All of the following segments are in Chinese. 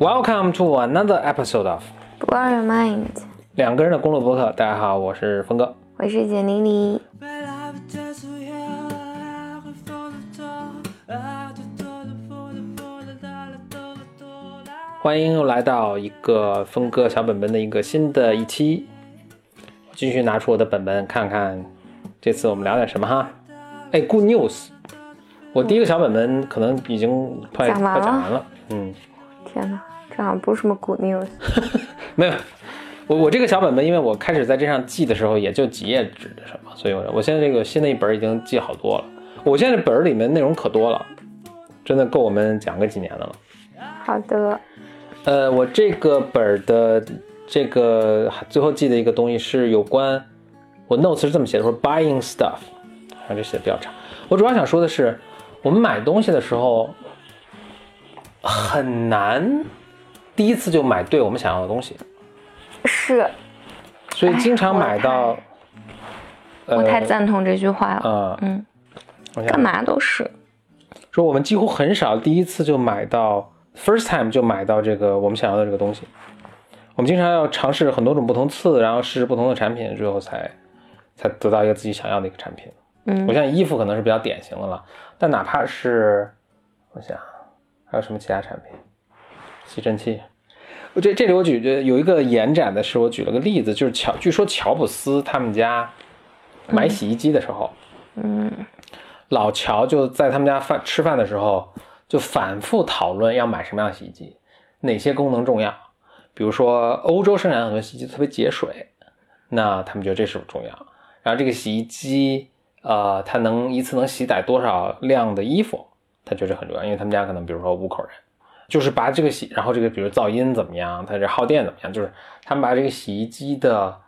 Welcome to another episode of Blow Your Mind，两个人的公路博客。大家好，我是峰哥。我是简妮妮。欢迎又来到一个峰哥小本本的一个新的一期。继续拿出我的本本看看，这次我们聊点什么哈？哎，Good news！我第一个小本本可能已经快快讲完了。嗯，天哪，这好像不是什么 good news。没有，我我这个小本本，因为我开始在这上记的时候也就几页纸的什么，所以我我现在这个新的一本已经记好多了。我现在这本儿里面内容可多了，真的够我们讲个几年的了。好的，呃，我这个本儿的这个最后记的一个东西是有关我 notes 是这么写的，说 buying stuff，然后，这写的比较长。我主要想说的是，我们买东西的时候很难第一次就买对我们想要的东西，是所以经常买到。我太赞同这句话了。呃，嗯，干嘛都是。说我们几乎很少第一次就买到 first time 就买到这个我们想要的这个东西。我们经常要尝试很多种不同次，然后试试不同的产品，最后才才得到一个自己想要的一个产品。嗯我想衣服可能是比较典型的了，但哪怕是我想还有什么其他产品，吸尘器。我这这里我举着有一个延展的是，我举了个例子，就是乔，据说乔布斯他们家买洗衣机的时候，嗯老乔就在他们家饭吃饭的时候，就反复讨论要买什么样的洗衣机，哪些功能重要。比如说，欧洲生产很多洗衣机特别节水，那他们觉得这是重要。然后这个洗衣机，呃，它能一次能洗载多少量的衣服，他觉得很重要，因为他们家可能比如说五口人，就是把这个洗，然后这个比如噪音怎么样，它这耗电怎么样，就是他们把这个洗衣机的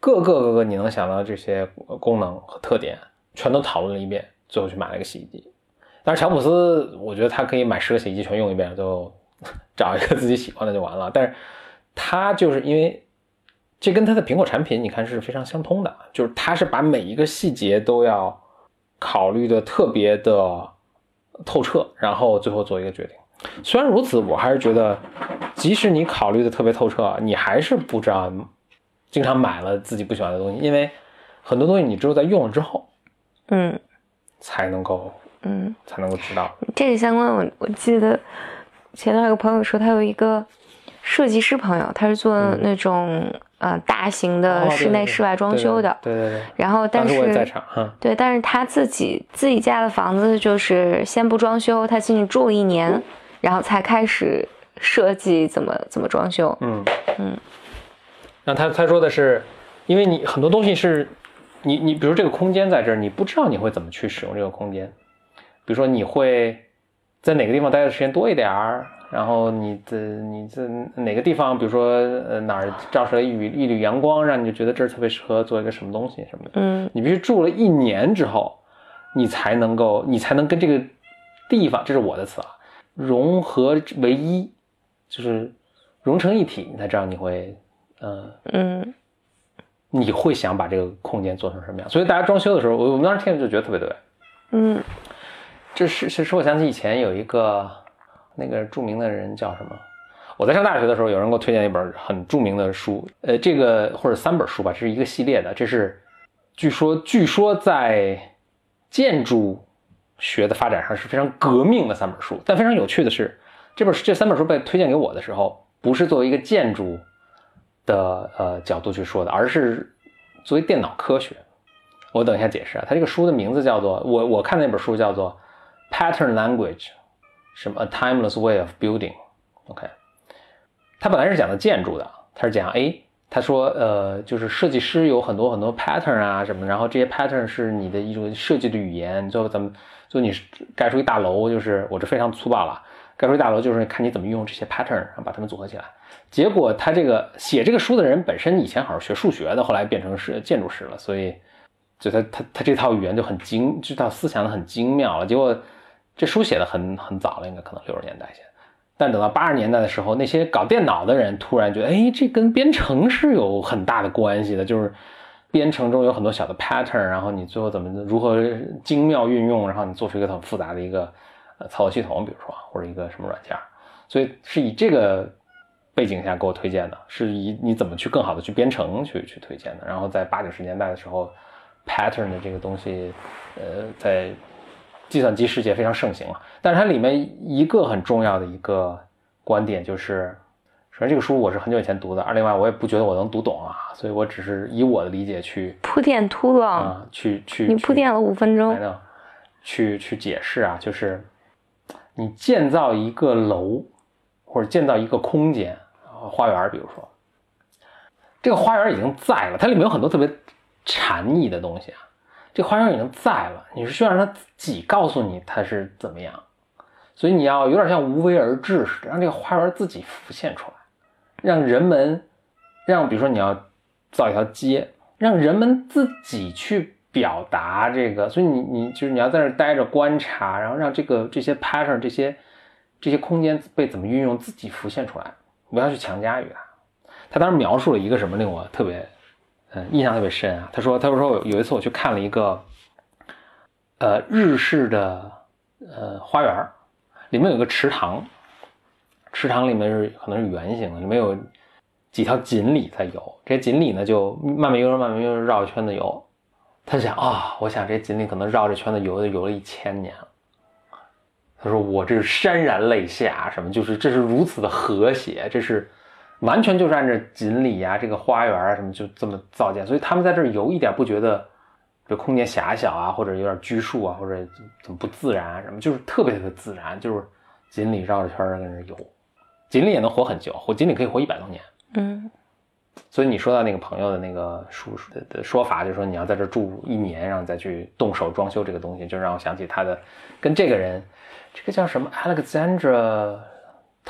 各个各个你能想到这些功能和特点全都讨论了一遍，最后去买了一个洗衣机。但是乔布斯，我觉得他可以买十个洗衣机全用一遍，就找一个自己喜欢的就完了。但是他就是因为这跟他的苹果产品，你看是非常相通的，就是他是把每一个细节都要考虑的特别的透彻，然后最后做一个决定。虽然如此，我还是觉得，即使你考虑的特别透彻，你还是不知道，经常买了自己不喜欢的东西，因为很多东西你只有在用了之后嗯才能够嗯，才能够知道。这个相关我我记得前段有个朋友说他有一个设计师朋友，他是做那种、呃大型哦的室内室外装修的。对对对，然后但当时我也在是场哈。对，但是他自己自己家的房子就是先不装修，他进去住了一年，然后才开始设计怎么怎么装修。嗯嗯。那他他说的是，因为你很多东西是，你你比如这个空间在这儿，你不知道你会怎么去使用这个空间，比如说你会在哪个地方待的时间多一点儿，然后你的你在哪个地方，比如说呃哪儿照射了一缕一缕阳光，让你就觉得这儿特别适合做一个什么东西什么的。嗯你必须住了一年之后，你才能够，你才能跟这个地方，这是我的词啊，融合为一，就是融成一体，你才知道你会，呃，嗯你会想把这个空间做成什么样。所以大家装修的时候，我我们当时听着就觉得特别对。嗯这是其实我想起以前有一个那个著名的人叫什么？我在上大学的时候，有人给我推荐一本很著名的书，呃，这个或者三本书吧，这是一个系列的，这是据说据说在建筑学的发展上是非常革命的三本书。但非常有趣的是，这本这三本书被推荐给我的时候，不是作为一个建筑的呃角度去说的，而是作为电脑科学。我等一下解释啊，它这个书的名字叫做我我看那本书叫做 Pattern Language，什么 A Timeless Way of Building。OK，他本来是讲的建筑的，他是讲哎，他说呃，就是设计师有很多很多 pattern 啊什么，然后这些 pattern 是你的一种设计的语言，最后怎么就你盖出一大楼，就是我这非常粗暴了，盖出一大楼就是看你怎么运用这些 pattern，然后把它们组合起来。结果他这个写这个书的人本身以前好像学数学的，后来变成是建筑师了，所以就他他他这套语言就很精，这套思想很精妙了。结果这书写的很很早了，应该可能六十年代写。但等到八十年代的时候，那些搞电脑的人突然觉得，哎，这跟编程是有很大的关系的，就是编程中有很多小的 pattern，然后你最后怎么如何精妙运用，然后你做出一个很复杂的一个呃操作系统，比如说或者一个什么软件。所以是以这个背景下给我推荐的，是以你怎么去更好的去编程去去推荐的。然后在八九十年代的时候，pattern 的这个东西，呃，在计算机世界非常盛行了。但是它里面一个很重要的一个观点就是，首先这个书我是很久以前读的，二另外我也不觉得我能读懂啊，所以我只是以我的理解去铺垫秃了啊，去去你铺垫了五分钟，去去解释啊，就是你建造一个楼或者建造一个空间啊，花园，比如说这个花园已经在了，它里面有很多特别禅意的东西啊。这花园已经在了，你是需要让它自己告诉你它是怎么样，所以你要有点像无为而治似的，让这个花园自己浮现出来，让人们，让比如说你要造一条街，让人们自己去表达这个，所以你你就是你要在这待着观察，然后让这个这些 pattern 这些这些空间被怎么运用自己浮现出来，不要去强加于它。他当时描述了一个什么令我特别。嗯，印象特别深啊。他说，他说说有一次我去看了一个，呃，日式的呃花园，里面有个池塘，池塘里面是可能是圆形的，里面有几条锦鲤在游。这锦鲤呢，就慢慢悠悠、慢慢悠悠绕着圈子游。他想啊，我想这锦鲤可能绕着圈子游，游了一千年了。他说我这是潸然泪下，什么就是这是如此的和谐，这是。完全就是按照锦鲤呀，这个花园啊什么就这么造建，所以他们在这儿游一点不觉得，这空间狭小啊，或者有点拘束啊，或者怎么不自然什么，就是特别特别自然，就是锦鲤绕着圈儿在那游，锦鲤也能活很久，活锦鲤可以活一百多年。嗯，所以你说到那个朋友的那个叔叔的说法，就是说你要在这住一年，然后再去动手装修这个东西，就让我想起他的跟这个人，这个叫什么 Alexandra。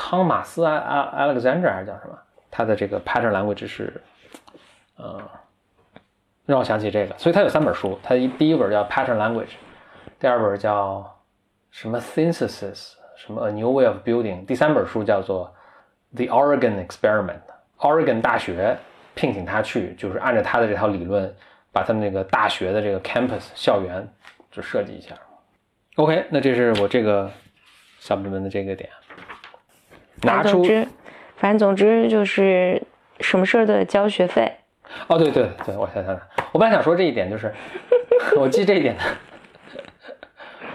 汤马斯啊啊，Alexander 还是叫什么？他的这个 pattern language 是，呃，让我想起这个，所以他有三本书，他一第一本叫 pattern language，第二本叫什么 synthesis，什么 a new way of building，第三本书叫做 the Oregon experiment，Oregon 大学聘请他去，就是按照他的这套理论，把他们那个大学的这个 campus 校园就设计一下。OK，那这是我这个小部门的这个点。拿出，反正总之就是什么事儿都得交学费。哦，对对对，我想想，我本来想说这一点，就是我记这一点的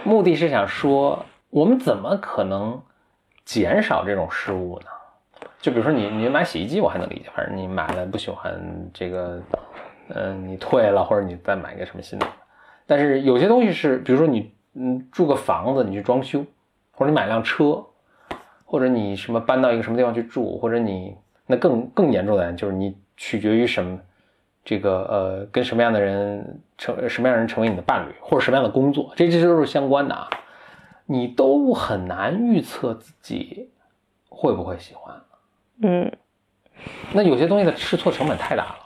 目的是想说，我们怎么可能减少这种失误呢？就比如说你你买洗衣机，我还能理解，反正你买了不喜欢这个，嗯，你退了或者你再买个什么新的。但是有些东西是，比如说你嗯住个房子，你去装修，或者你买辆车。或者你什么搬到一个什么地方去住，或者你那更更严重的就是你取决于什么，这个呃跟什么样的人成什么样人成为你的伴侣，或者什么样的工作，这这都是相关的啊，你都很难预测自己会不会喜欢。嗯，那有些东西的试错成本太大了，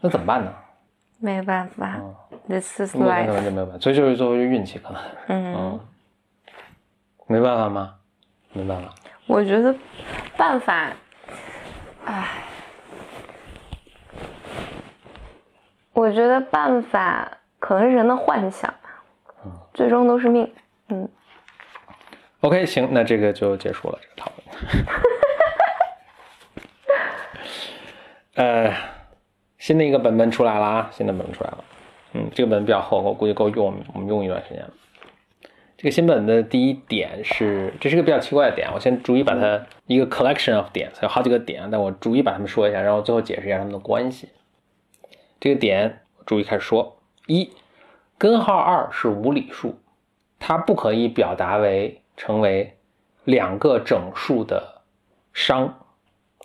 那怎么办呢？没办法，This is life，可能就没有办法，所以就是作为运气可能，嗯，没办法吗？明白了。我觉得办法，唉，我觉得办法可能是人的幻想吧。嗯，最终都是命。嗯。OK，行，那这个就结束了这个讨论。呃，新的一个本本出来了啊，新的本本出来了。嗯，这个本比较厚，我估计够用我们用一段时间了。这个新本的第一点是，这是个比较奇怪的点，我先逐一把它一个 collection of 点，有好几个点，但我逐一把它们说一下，然后最后解释一下它们的关系。这个点，逐一开始说：一，根号二是无理数，它不可以表达为成为两个整数的商，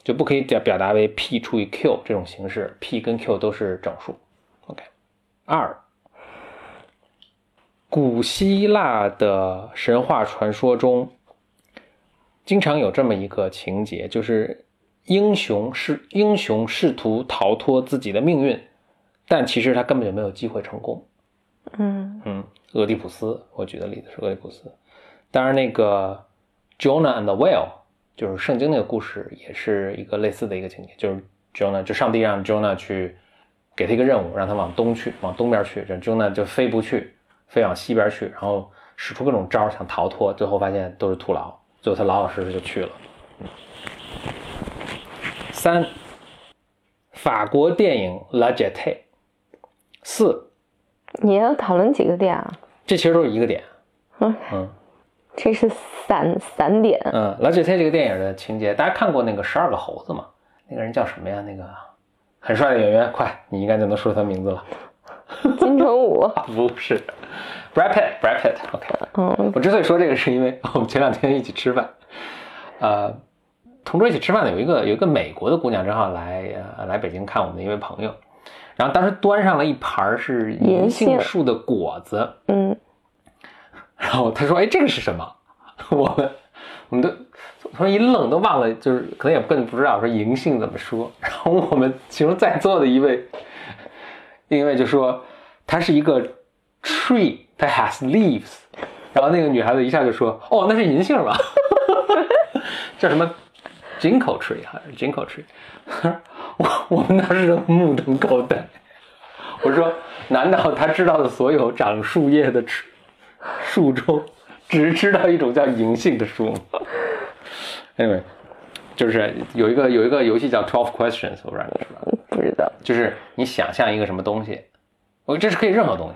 就不可以表表达为 p 除以 q 这种形式，p 跟 q 都是整数。OK，二。古希腊的神话传说中，经常有这么一个情节，就是英雄试英雄试图逃脱自己的命运，但其实他根本就没有机会成功。嗯嗯，俄狄浦斯，我举的例子是俄狄浦斯。当然，那个 Jonah and the Whale，就是圣经那个故事，也是一个类似的一个情节，就是 Jonah 就上帝让 Jonah 去给他一个任务，让他往东去，往东边去，这 Jonah 就飞不去。飞往西边去，然后使出各种招想逃脱，最后发现都是徒劳。最后他老老实实就去了。三，法国电影《La Jetée》。四，你要讨论几个点啊？这其实都是一个点。嗯嗯这是散散点。嗯，《La Jetée》这个电影的情节，大家看过那个十二个猴子吗？那个人叫什么呀？那个很帅的演员，快，你应该就能说出他名字了。金城武。不是，Brad Pitt，Brad Pitt。OK，嗯我之所以说这个，是因为我们前两天一起吃饭，呃，同桌一起吃饭的有一个有一个美国的姑娘，正好来呃来北京看我们的一位朋友，然后当时端上了一盘是银银杏杏树的果子，嗯，然后他说：“哎，这个是什么？” 我们我们都突然一愣，都忘了，就是可能也根本不知道说银杏怎么说。然后我们其中在座的一位，另一位就说它是一个 tree 它 has leaves。然后那个女孩子一下就说：“哦，那是银杏吧？叫什么 ginkgo tree 还是 ginkgo tree？” 我我们当时目瞪口呆。我说：“难道他知道的所有长树叶的树树中，只知道一种叫银杏的树吗？”Anyway，就是有一个有一个游戏叫 Twelve Questions，我不知道你知道，不知道。就是你想象一个什么东西，我这是可以任何东西，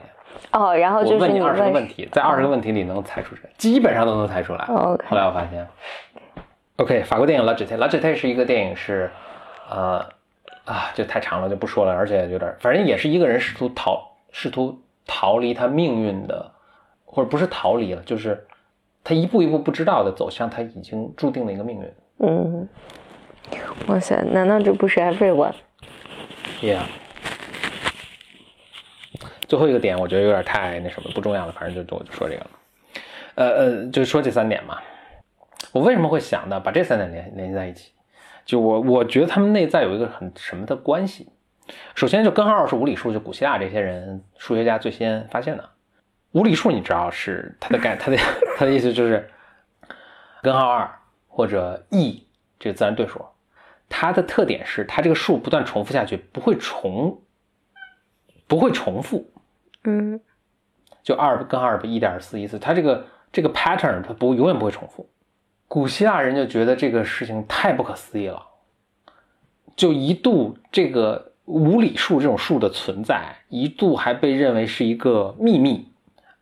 哦，然后就是你二十个问问题，在二十个问题里能猜出谁，基本上都能猜出来。哦，OK 后来我发现，OK，法国电影《La Jetée》，《La Jetée》是一个电影是，呃，啊，就太长了就不说了，而且有点，反正也是一个人试图逃，试图逃离他命运的，或者不是逃离了，就是他一步一步不知道的走向他已经注定的一个命运。嗯，哇塞，难道这不是 Everyone？Yeah。最后一个点，我觉得有点太那什么不重要了，反正就就我就说这个了。呃呃，就说这三点嘛。我为什么会想到把这三点联联系在一起？就我我觉得他们内在有一个很什么的关系。首先，就根号二是无理数，就古希腊这些人数学家最先发现的。无理数你知道是它的概，它的它的意思就是根号二或者 e 这个自然对数，它的特点是它这个数不断重复下去，不会重，不会重复。嗯就二跟二比一点四一次，它这个这个 pattern 它不永远不会重复。古希腊人就觉得这个事情太不可思议了，就一度这个无理数这种数的存在，一度还被认为是一个秘密，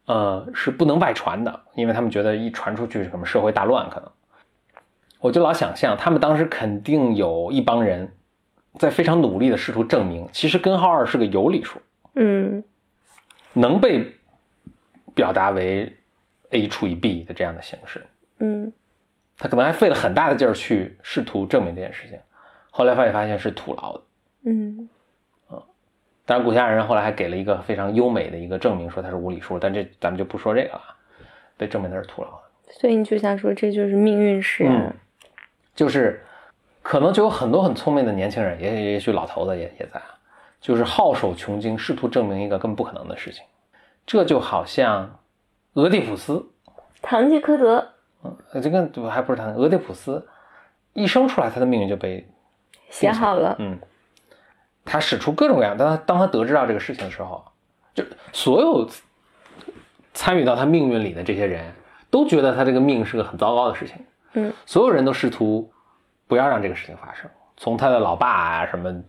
呃，是不能外传的，因为他们觉得一传出去什么社会大乱可能。我就老想象，他们当时肯定有一帮人在非常努力的试图证明，其实根号二是个有理数。嗯能被表达为 a 除以 b 的这样的形式。嗯他可能还费了很大的劲儿去试图证明这件事情，后来发现发现是徒劳的。嗯当然，古希腊人后来还给了一个非常优美的一个证明，说它是无理数，但这咱们就不说这个了，被证明它是徒劳的。所以你就想说这就是命运使然。嗯就是可能就有很多很聪明的年轻人，也也许老头子也也在啊，就是好手穷经，试图证明一个根本不可能的事情。这就好像俄狄浦斯，堂吉诃德嗯，这个还不是他，俄狄浦斯一生出来，他的命运就被写好了，嗯，他使出各种各样。当他当他得知到这个事情的时候，就所有参与到他命运里的这些人都觉得他这个命是个很糟糕的事情。嗯，所有人都试图不要让这个事情发生，从他的老爸啊、什么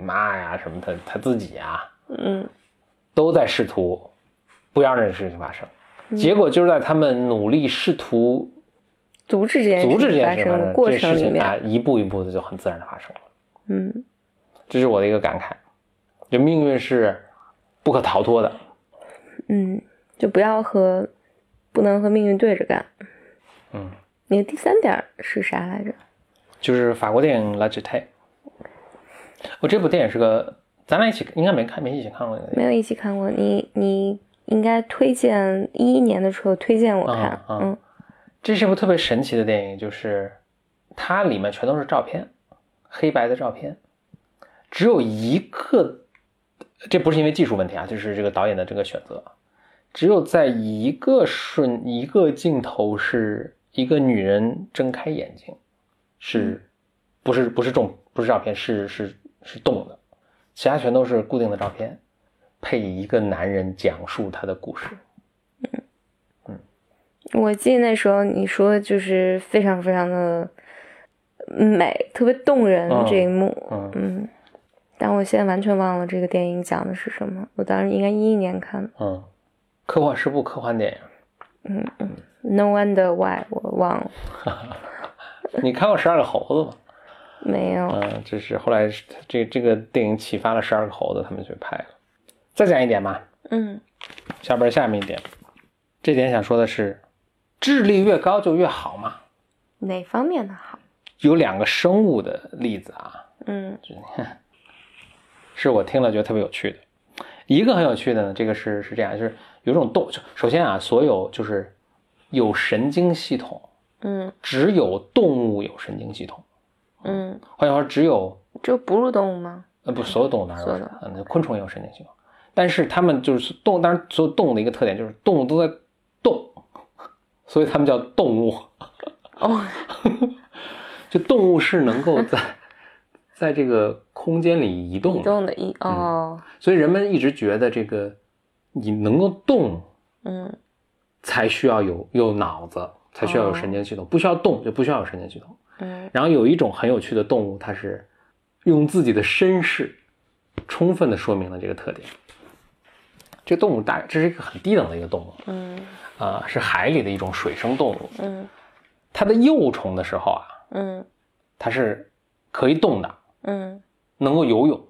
妈呀、什么他他自己啊，嗯都在试图不要让这个事情发生。结果就是在他们努力试图阻止这件阻止这件事情发生，的过程里面，啊一步一步的就很自然的发生了。嗯这是我的一个感慨，就命运是不可逃脱的。嗯，就不要和不能和命运对着干。嗯，你的第三点是啥来着？就是法国电影《La Jetée》，我这部电影是个，咱俩一起应该没看，没一起看过。没有一起看过，你你应该推荐一一年的时候推荐我看，嗯嗯嗯这是部特别神奇的电影，就是它里面全都是照片，黑白的照片，只有一个，这不是因为技术问题啊，就是这个导演的这个选择，只有在一个瞬一个镜头是一个女人睁开眼睛，是，不是不是重不是照片，是是是动的，其他全都是固定的照片，配一个男人讲述他的故事。嗯。我记得那时候你说的就是非常非常的美，特别动人嗯这一幕，嗯。嗯，但我现在完全忘了这个电影讲的是什么。我当时应该一一年看的。嗯，科幻是部科幻电影。，No Wonder Why，我忘了，你看过《十二个猴子》吗？没有。嗯，这是后来这这个电影启发了十二个猴子，他们去拍了。再讲一点吧，嗯下边下面一点，这点想说的是，智力越高就越好嘛。哪方面的好？有两个生物的例子啊，嗯是我听了觉得特别有趣的。一个很有趣的呢，这个是是这样，就是有种动，就首先啊，所有就是有神经系统，嗯。只有动物有神经系统。嗯，换句话说，只有就哺乳动物吗？呃不，所有动物当然所有的。都是，嗯，那昆虫也有神经系统，但是它们就是动，当然所有动物的一个特点就是动物都在动，所以它们叫动物。哦，就动物是能够在 在这个空间里移动移的，动的移哦，所以人们一直觉得这个你能够动嗯才需要有有脑子，才需要有神经系统，不需要动就不需要有神经系统。嗯。然后有一种很有趣的动物，它是用自己的身世充分的说明了这个特点。这个动物大，这是一个很低等的一个动物，嗯。啊、是海里的一种水生动物。嗯。它的幼虫的时候啊，嗯。它是可以动的，嗯。能够游泳，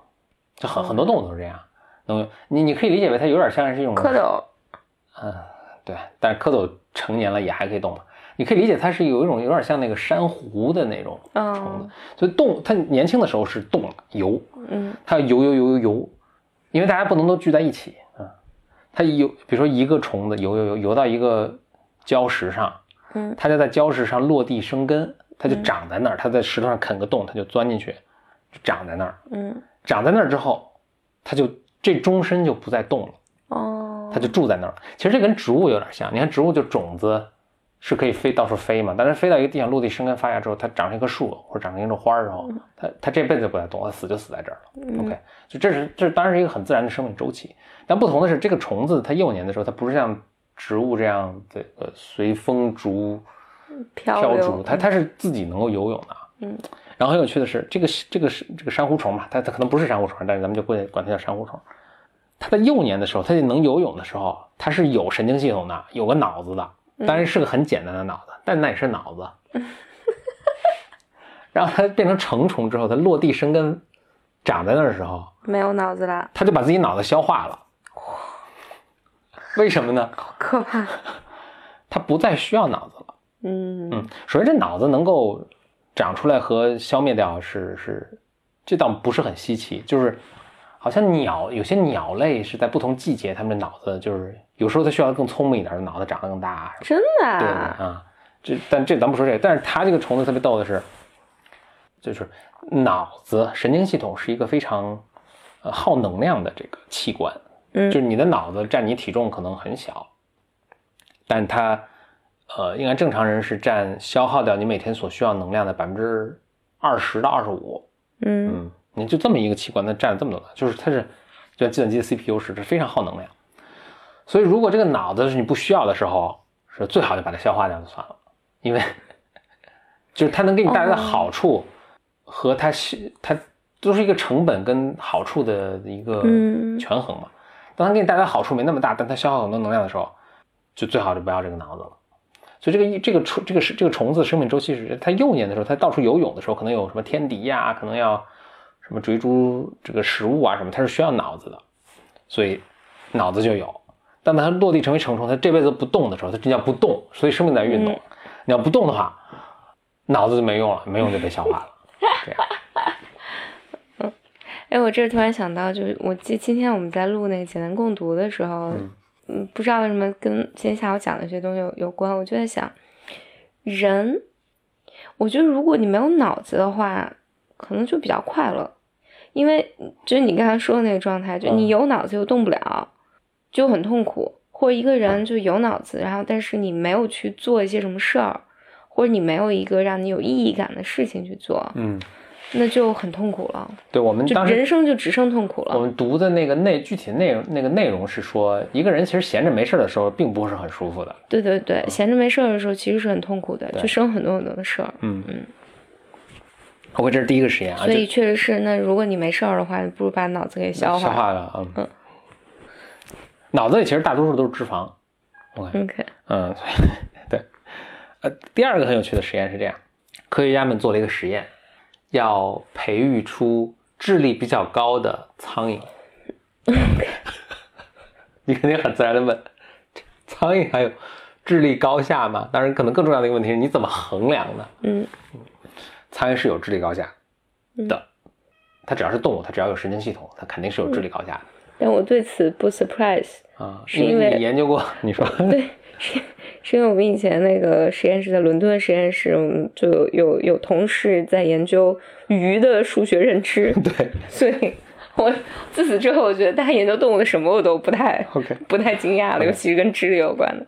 就很很多动物都是这样。能你你可以理解为它有点像是一种蝌蚪，嗯，对，但是蝌蚪成年了也还可以动嘛。你可以理解它是有一种有点像那个珊瑚的那种虫子，哦，所以动它年轻的时候是动的游，嗯它要游游游游游，因为大家不能都聚在一起啊。它游，比如说一个虫子游游游游到一个礁石上，嗯它就在礁石上落地生根，它就长在那儿，它在石头上啃个洞，它就钻进去，就长在那儿。嗯长在那儿之后，它就这终身就不再动了。哦，它就住在那儿。其实这跟植物有点像，你看植物就种子是可以飞到处飞嘛，但是飞到一个地方落地生根发芽之后，它长成一棵树或者长成一种花儿之后，它它这辈子不再动，它死就死在这儿了。OK，就这是这当然是一个很自然的生命周期，但不同的是，这个虫子它幼年的时候，它不是像植物这样这个随风逐飘逐，它它是自己能够游泳的。嗯，然后很有趣的是，这个这个是这个珊瑚虫嘛，它它可能不是珊瑚虫，但是咱们就会管它叫珊瑚虫。它在幼年的时候，他就能游泳的时候，他是有神经系统的，有个脑子的，当然是个很简单的脑子，但那也是脑子。然后他变成成虫之后，他落地生根，长在那儿的时候，没有脑子了，他就把自己脑子消化了。为什么呢？好可怕。他不再需要脑子了。嗯嗯，首先这脑子能够长出来和消灭掉是是，这倒不是很稀奇，就是好像鸟有些鸟类是在不同季节，它们的脑子就是有时候它需要更聪明一点的脑子长得更大，真的对啊？啊，这但这咱不说这个，但是它这个虫子特别逗的是，就是脑子神经系统是一个非常呃耗能量的这个器官，嗯就是你的脑子占你体重可能很小，但它呃应该正常人是占消耗掉你每天所需要能量的百分之二十到二十五，嗯嗯，你就这么一个器官，它占了这么多的，就是它是就像计算机的 CPU 似的，是非常耗能量。所以如果这个脑子是你不需要的时候，是最好就把它消化掉就算了，因为就是它能给你带来的好处和它是它都是一个成本跟好处的一个嗯权衡嘛。当它给你带来的好处没那么大，但它消耗很多能量的时候，就最好就不要这个脑子了。所以这个一这个虫这个是这个虫子生命周期是它幼年的时候，它到处游泳的时候，可能有什么天敌呀、可能要什么追逐这个食物啊什么，它是需要脑子的，所以脑子就有。但当它落地成为成虫，它这辈子不动的时候，它这叫不动，所以生命在运动。嗯你要不动的话，脑子就没用了，没用就被消化了。这样，哎，我这突然想到，就是我记今天我们在录那个简单共读的时候，嗯嗯，不知道为什么跟今天下午讲的这些东西有有关，我就在想，人，我觉得如果你没有脑子的话，可能就比较快乐，因为就是你刚才说的那个状态，就嗯你有脑子又动不了，就很痛苦。或者一个人就有脑子，然后但是你没有去做一些什么事儿，或者你没有一个让你有意义感的事情去做，嗯那就很痛苦了，对我们就当时人生就只剩痛苦了。我们读的那个内具体内容那个内容是说，一个人其实闲着没事儿的时候，并不是很舒服的。对对对，闲着没事儿的时候，其实是很痛苦的，就生很多很多的事儿。嗯嗯。OK，这是第一个实验啊，所以确实是，那如果你没事儿的话，不如把脑子给消消化。了嗯嗯脑子里其实大多数都是脂肪。OK，OK，嗯，对，呃，第二个很有趣的实验是这样，科学家们做了一个实验，要培育出智力比较高的苍蝇。你肯定很自然的问，苍蝇还有智力高下吗？当然，可能更重要的一个问题是你怎么衡量呢？嗯苍蝇是有智力高下的，它只要是动物，它只要有神经系统，它肯定是有智力高下的。但我对此不 surprise，啊，是因为你研究过，你说对，是是因为我们以前那个实验室在伦敦实验室，我们就有有有同事在研究鱼的数学认知，对所以我自此之后，我觉得大家研究动物的什么我都不太，OK。不太惊讶了，尤其是跟智力有关的。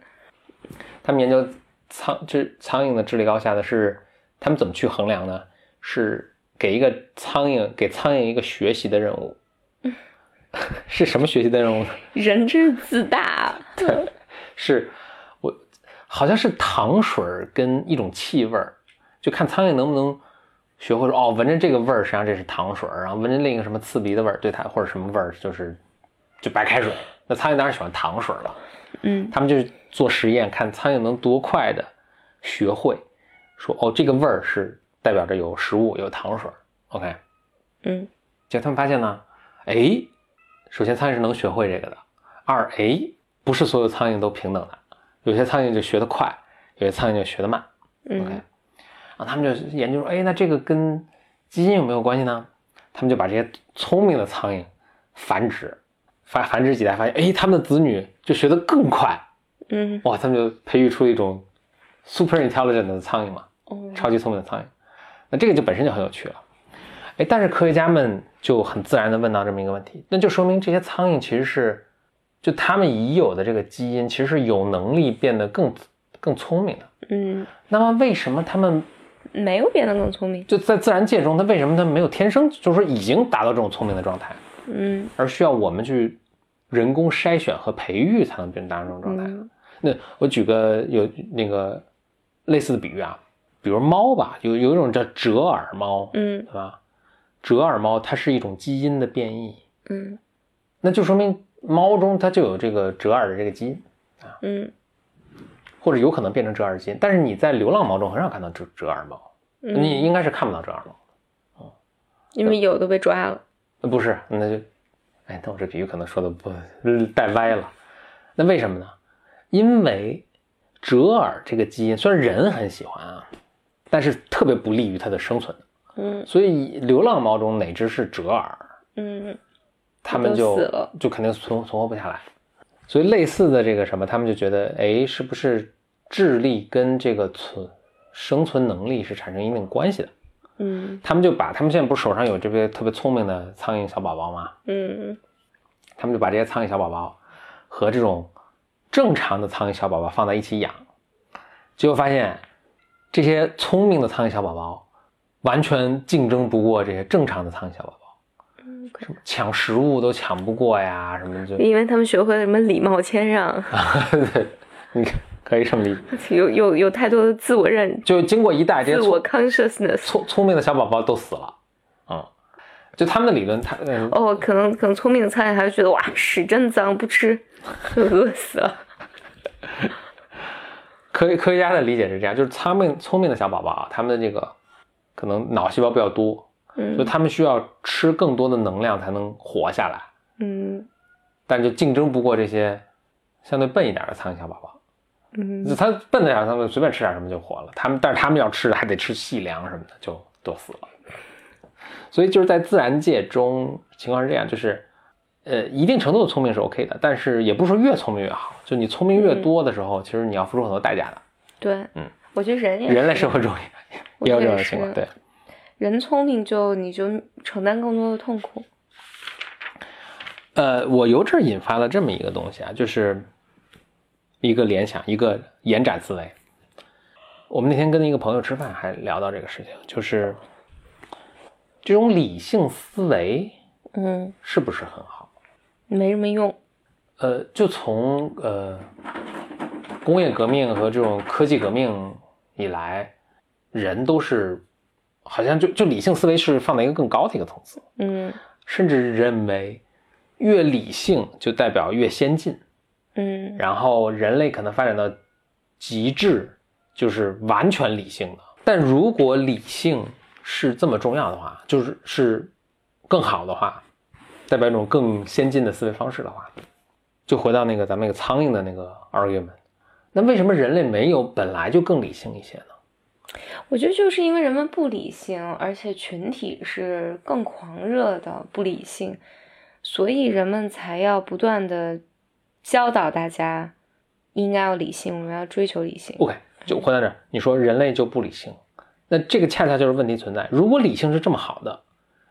他们研究苍这苍蝇的智力高下的是，他们怎么去衡量呢？是给一个苍蝇给苍蝇一个学习的任务，是什么学习的任务呢？人真是自大，对 是我好像是糖水儿跟一种气味儿，就看苍蝇能不能学会说哦，闻着这个味儿，实际上这是糖水儿，然后闻着另一个什么刺鼻的味儿，对它或者什么味儿就是就白开水。那苍蝇当然喜欢糖水了。嗯他们就是做实验，看苍蝇能多快的学会说哦，这个味儿是代表着有食物有糖水儿。OK，嗯结果他们发现呢，哎，首先苍蝇是能学会这个的，二哎，不是所有苍蝇都平等的，有些苍蝇就学得快，有些苍蝇就学得慢。OK，嗯然后他们就研究说，哎，那这个跟基因有没有关系呢？他们就把这些聪明的苍蝇繁殖，繁繁殖几代，发现，哎，他们的子女就学得更快，嗯哇，他们就培育出一种 super intelligent 的苍蝇嘛，哦超级聪明的苍蝇。那这个就本身就很有趣了。哎，但是科学家们就很自然的问到这么一个问题，那就说明这些苍蝇其实是，就他们已有的这个基因其实是有能力变得更更聪明的。嗯，那么为什么他们没有变得更聪明。就在自然界中，它为什么它没有天生就是说已经达到这种聪明的状态，嗯而需要我们去人工筛选和培育才能变达到这种状态？嗯那我举个有那个类似的比喻啊，比如猫吧，有有一种叫折耳猫，嗯对吧？折耳猫它是一种基因的变异，嗯那就说明猫中它就有这个折耳的这个基因啊，嗯或者有可能变成折耳基因。但是你在流浪猫中很少看到折折耳猫，你嗯，应该是看不到折耳猫。因为有的被抓了。呃不是，那就，哎，那我这比喻可能说的不带歪了。那为什么呢？因为折耳这个基因虽然人很喜欢啊，但是特别不利于它的生存的。嗯所以流浪猫中哪只是折耳，嗯它们就死了就肯定存存活不下来。所以类似的这个什么，他们就觉得，哎，是不是智力跟这个存生存能力是产生一定关系的？嗯他们就把他们现在不是手上有这些特别聪明的苍蝇小宝宝吗？嗯他们就把这些苍蝇小宝宝和这种正常的苍蝇小宝宝放在一起养，结果发现这些聪明的苍蝇小宝宝完全竞争不过这些正常的苍蝇小宝宝，嗯，什么抢食物都抢不过呀，什么就因为他们学会了什么礼貌谦让，对，你看可以这么理解，有有有太多的自我认、就经过一代，这些自我 consciousness。聪聪明的小宝宝都死了，嗯，就他们的理论，他嗯哦，可能可能聪明的苍蝇还会觉得哇屎真脏，不吃，就饿死了。科科学家的理解是这样，就是聪明聪明的小宝宝啊，他们的这个可能脑细胞比较多，所以嗯他们需要吃更多的能量才能活下来，嗯但就竞争不过这些相对笨一点的苍蝇小宝宝。嗯就他笨点儿，他们随便吃点什么就活了。他们但是他们要吃的还得吃细粮什么的，就都死了。所以就是在自然界中情况是这样，就是呃一定程度的聪明是 OK 的，但是也不是说越聪明越好。就你聪明越多的时候，其实你要付出很多代价的。对，嗯，我觉得人也人类社会中也有这觉得样的情况，对。人聪明就你就承担更多的痛苦。呃，我由这儿引发了这么一个东西啊，就是一个联想，一个延展思维。我们那天跟一个朋友吃饭，还聊到这个事情，就是这种理性思维嗯，是不是很好？没什么用。呃，就从呃工业革命和这种科技革命以来，人都是好像就就理性思维是放在一个更高的一个层次，嗯甚至认为越理性就代表越先进，嗯然后人类可能发展到极致就是完全理性的。但如果理性是这么重要的话，就是是更好的话，代表一种更先进的思维方式的话，就回到那个咱们那个苍蝇的那个 argument，那为什么人类没有本来就更理性一些呢？我觉得就是因为人们不理性，而且群体是更狂热的不理性，所以人们才要不断的教导大家应该要理性，我们要追求理性。OK，就回到这儿，你说人类就不理性，那这个恰恰就是问题存在。如果理性是这么好的，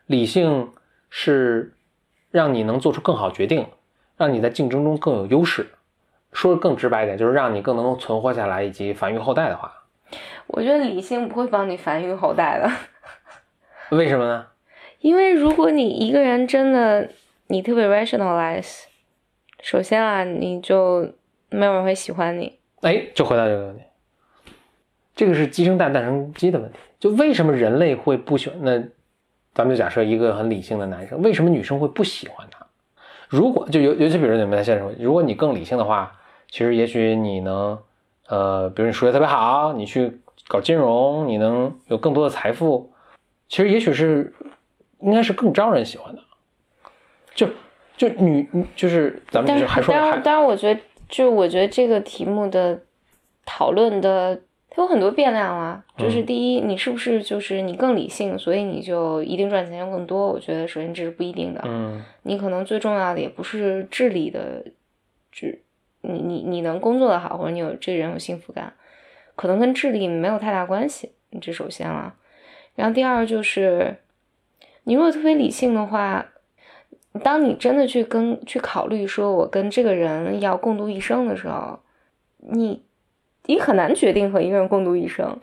理性是让你能做出更好决定，让你在竞争中更有优势，说的更直白一点，就是让你更能够存活下来以及繁育后代的话，我觉得理性不会帮你繁育后代的，为什么呢？因为如果你一个人真的你特别 rationalize，首先啊，你就没有人会喜欢你。哎，就回到这个问题，这个是鸡生蛋，蛋生鸡的问题。就为什么人类会不喜欢？那咱们就假设一个很理性的男生，为什么女生会不喜欢他？如果就尤尤其比如你们在现实生活，如果你更理性的话，其实也许你能，呃，比如你数学特别好，你去搞金融，你能有更多的财富，其实也许是应该是更招人喜欢的。就就女就是咱们但就是还说还当然，当然，我觉得就我觉得这个题目的讨论的它有很多变量啊。就是嗯第一，你是不是就是你更理性，所以你就一定赚钱更多？我觉得首先这是不一定的。嗯你可能最重要的也不是智力的，就你你你能工作的好，或者你有这个人有幸福感，可能跟智力没有太大关系，这首先了。然后第二就是，你如果特别理性的话，当你真的去跟去考虑说我跟这个人要共度一生的时候，你你很难决定和一个人共度一生。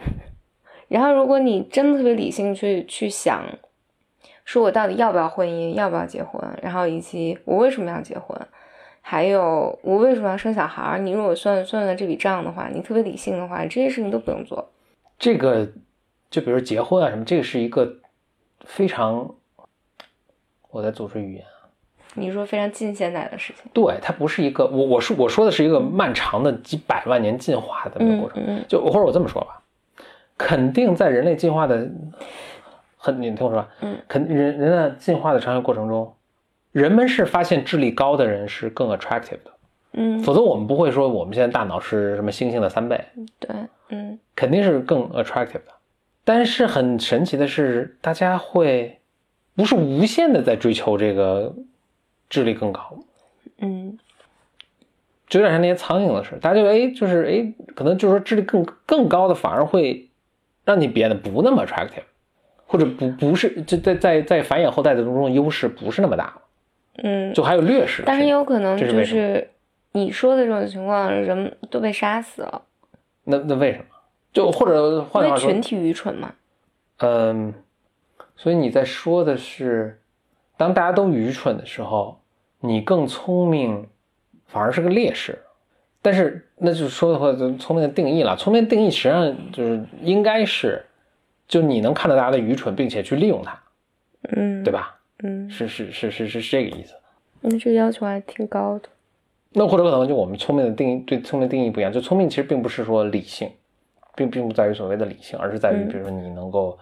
然后如果你真的特别理性去去想。说我到底要不要婚姻，要不要结婚，然后以及我为什么要结婚，还有我为什么要生小孩儿。你如果算算算这笔账的话，你特别理性的话，这些事情都不用做。这个，就比如结婚啊什么，这个是一个非常，我在组织语言，你说非常近现代的事情，对，它不是一个，我我说我说的是一个漫长的几百万年进化的那个嗯过程，嗯就或者我这么说吧，肯定在人类进化的很，你听我说，嗯，肯人人的进化的长远过程中，人们是发现智力高的人是更 attractive 的，嗯，否则我们不会说我们现在大脑是什么猩猩的三倍，对，嗯。肯定是更 attractive 的。但是很神奇的是，大家会不是无限的在追求这个智力更高，嗯就有点像那些苍蝇的事，大家就哎，就是哎，可能就是说智力更更高的反而会让你变得不那么 attractive，或者不不是就在在在繁衍后代的当中优势不是那么大，嗯，就还有劣势。但是也有可能就是你说的这种情况，人都被杀死了，那那为什么？就或者换句话说因为群，体愚蠢嘛。嗯，所以你在说的是，当大家都愚蠢的时候，你更聪明，反而是个劣势。但是那就是说的话，就聪明的定义了。聪明的定义实际上就是应该是，就你能看到大家的愚蠢，并且去利用它，嗯，对？吧？嗯，是是是是是是这个意思。那这个要求还挺高的。那或者可能就我们聪明的定义对聪明定义不一样，就聪明其实并不是说理性，并并不在于所谓的理性，而是在于嗯比如说你能够，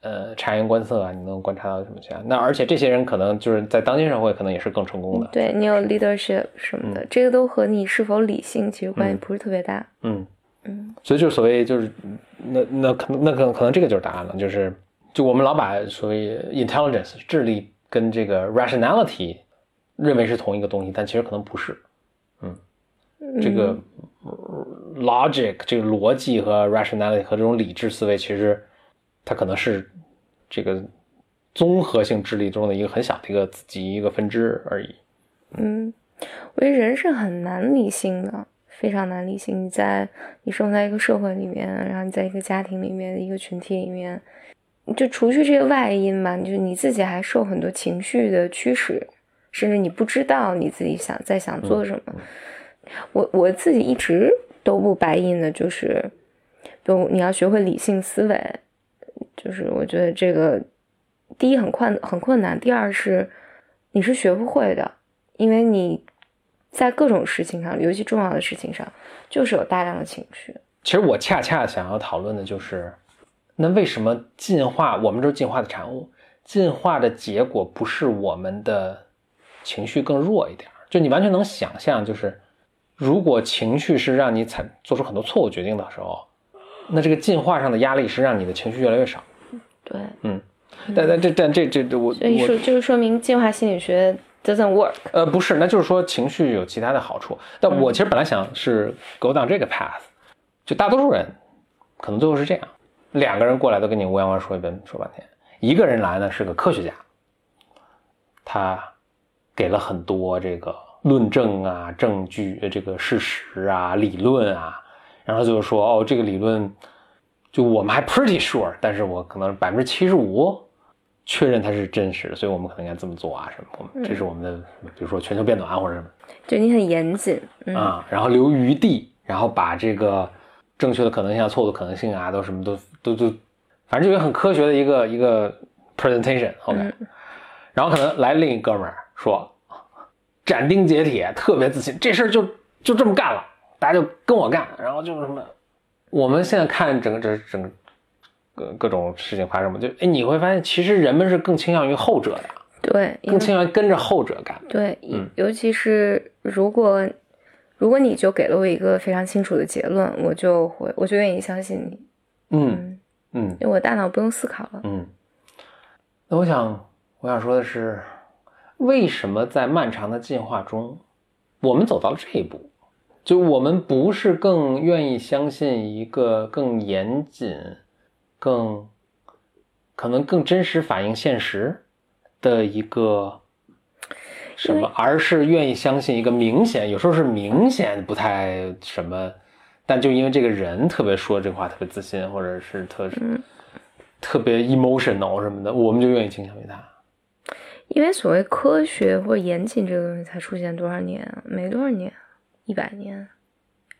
呃察言观色啊，你能观察到什么去啊。那而且这些人可能就是在当今社会可能也是更成功的。对你有 leadership 什么的，这个都和你是否理性其实关系嗯不是特别大。嗯，嗯所以就是所谓就是那那可能那可能可能这个就是答案了，就是就我们老把所谓 intelligence 智力跟这个 rationality 认为是同一个东西，但其实可能不是。嗯这个呃 logic 这个逻辑和 rationality 和这种理智思维，其实它可能是这个综合性智力中的一个很小的一个子集一个分支而已。嗯，我觉得人是很难理性的，非常难理性。你在你生活在一个社会里面，然后你在一个家庭里面、一个群体里面，就除去这个外因吧，就你自己还受很多情绪的驱使，甚至你不知道你自己想在想做什么。我我自己一直都不白印的，就是，比如你要学会理性思维，就是我觉得这个第一很困很困难，第二是你是学不会的，因为你在各种事情上，尤其重要的事情上，就是有大量的情绪。其实我恰恰想要讨论的就是，那为什么进化，我们都是进化的产物，进化的结果不是我们的情绪更弱一点？就你完全能想象，就是如果情绪是让你产做出很多错误决定的时候，那这个进化上的压力是让你的情绪越来越少。对，嗯但但这但这这这我所以说就是说明进化心理学 doesn't work。呃，不是，那就是说情绪有其他的好处。但我其实本来想是 go down 这个 path，就大多数人可能最后是这样：两个人过来都跟你乌泱泱说一遍，说半天；一个人来呢是个科学家，他给了很多这个论证啊、证据、呃这个事实啊、理论啊，然后就是说哦，这个理论就我们还 pretty sure，但是我可能百分之七十五确认它是真实的，所以我们可能应该这么做啊什么。我们这是我们的，比如说全球变暖或者什么。就你很严谨，嗯，啊，然后留余地，然后把这个正确的可能性啊、错误的可能性啊，都什么都都都，反正就一个很科学的一个一个 presentation，OK、然后可能来另一哥们儿说，斩钉截铁，特别自信，这事儿就就这么干了，大家就跟我干，然后就是什么，我们现在看整个这整个各各种事情发生嘛，就哎你会发现，其实人们是更倾向于后者的，对，更倾向于跟着后者干。对，嗯尤其是如果如果你就给了我一个非常清楚的结论，我就会我就愿意相信你，嗯嗯，嗯因为我大脑不用思考了。嗯。那我想我想说的是，为什么在漫长的进化中，我们走到了这一步？就我们不是更愿意相信一个更严谨、更可能更真实反映现实的一个什么，而是愿意相信一个明显，有时候是明显不太什么，但就因为这个人特别说这话特别自信，或者是特、特别 emotional 什么的，我们就愿意倾向于他。因为所谓科学或严谨这个东西才出现多少年啊？没多少年，一百年，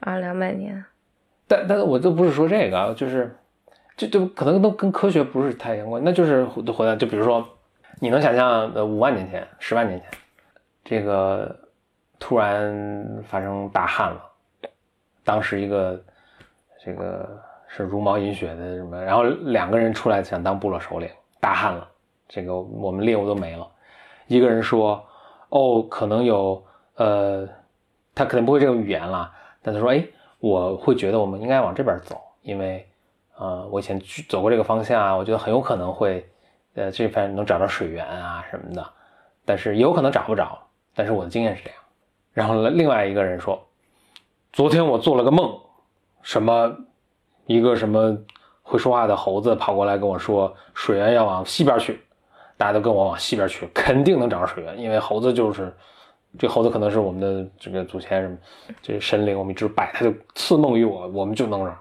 啊，两百年。但但我都不是说这个，就是这就可能都跟科学不是太相关。那就是回回到，就比如说，你能想象呃五万年前、十万年前，这个突然发生大旱了，当时一个这个是茹毛饮血的什么，然后两个人出来想当部落首领，大旱了，这个我们猎物都没了，一个人说，哦，可能有呃，他可能不会这种语言了，但他说，哎。我会觉得我们应该往这边走，因为，呃，我以前去走过这个方向啊，我觉得很有可能会，呃，这边能找到水源啊什么的，但是也有可能找不着，但是我的经验是这样。然后，另外一个人说，昨天我做了个梦，什么一个什么会说话的猴子跑过来跟我说，水源要往西边去，大家都跟我往西边去，肯定能找到水源，因为猴子就是。这猴子可能是我们的这个祖先什么，这神灵，我们一直拜，他就赐梦于我，我们就能让，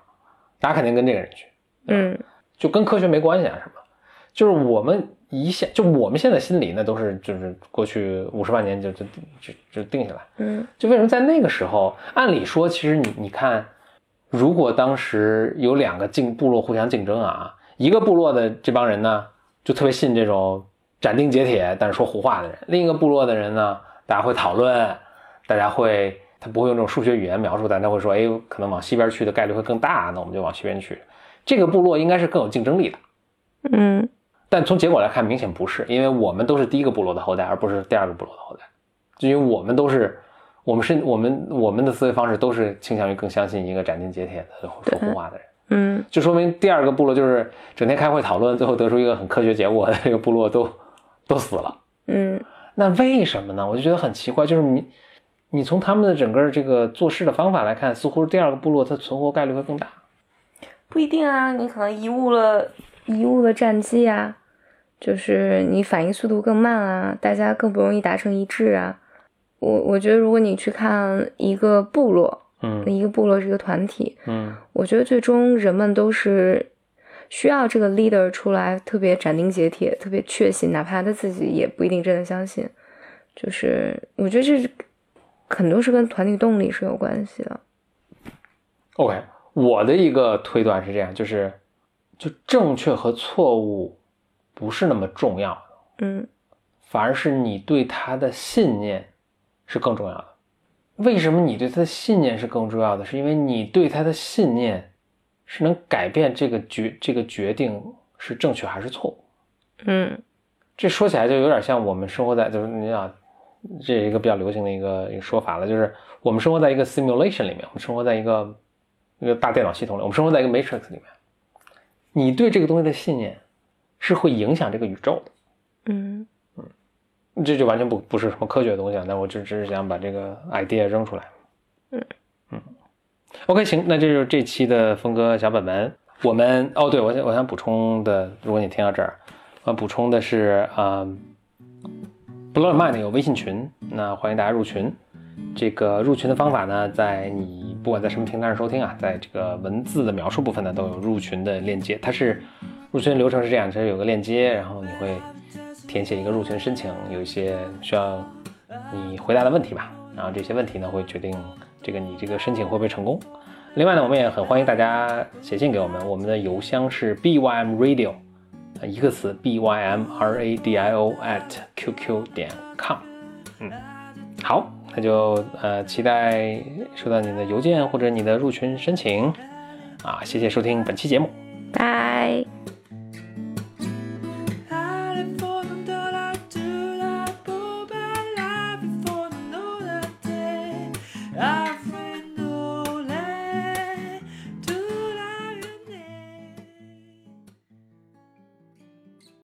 大家肯定跟这个人去，嗯就跟科学没关系啊什么，就是我们一下，就我们现在心里那都是就是过去五十万年就就就就定下来，嗯就为什么在那个时候，按理说其实你你看，如果当时有两个竞部落互相竞争啊，一个部落的这帮人呢就特别信这种斩钉截铁但是说胡话的人，另一个部落的人呢。大家会讨论，大家会，他不会用这种数学语言描述，但他会说，哎，可能往西边去的概率会更大，那我们就往西边去。这个部落应该是更有竞争力的，嗯。但从结果来看，明显不是，因为我们都是第一个部落的后代，而不是第二个部落的后代，就因为我们都是，我们是，我们我们的思维方式都是倾向于更相信一个斩钉截铁的说胡话的人，嗯。就说明第二个部落就是整天开会讨论，最后得出一个很科学结果的这个部落都都死了。嗯那为什么呢？我就觉得很奇怪，就是你，你从他们的整个这个做事的方法来看，似乎第二个部落它存活概率会更大。不一定啊，你可能遗误了遗误了战机啊，就是你反应速度更慢啊，大家更不容易达成一致啊。我我觉得，如果你去看一个部落，嗯一个部落是一个团体，嗯我觉得最终人们都是需要这个 leader 出来特别斩钉截铁、特别确信，哪怕他自己也不一定真的相信。就是我觉得这是很多是跟团体动力是有关系的。OK，我的一个推断是这样，就是就正确和错误不是那么重要的，嗯反而是你对他的信念是更重要的。为什么你对他的信念是更重要的？是因为你对他的信念是能改变这个决这个决定是正确还是错误。嗯这说起来就有点像我们生活在，就是你想，这是一个比较流行的一个一个说法了，就是我们生活在一个 simulation 里面，我们生活在一个一个大电脑系统里，我们生活在一个 matrix 里面。你对这个东西的信念是会影响这个宇宙的，嗯这就完全不不是什么科学的东西啊，但我只只是想把这个 idea 扔出来。嗯嗯，OK，行，那这就是这期的峰哥小本本。我们哦，对我想我想补充的，如果你听到这儿，我补充的是啊。嗯 Blow Mind 有微信群，那欢迎大家入群。这个入群的方法呢，在你不管在什么平台上收听啊，在这个文字的描述部分呢，都有入群的链接。它是入群流程是这样，就是有个链接，然后你会填写一个入群申请，有一些需要你回答的问题吧，然后这些问题呢会决定这个你这个申请会不会成功。另外呢，我们也很欢迎大家写信给我们，我们的邮箱是 bym radio。一个词 b y m r a d i o at q q 点 com，嗯，好，那就呃期待收到你的邮件或者你的入群申请啊，谢谢收听本期节目。拜。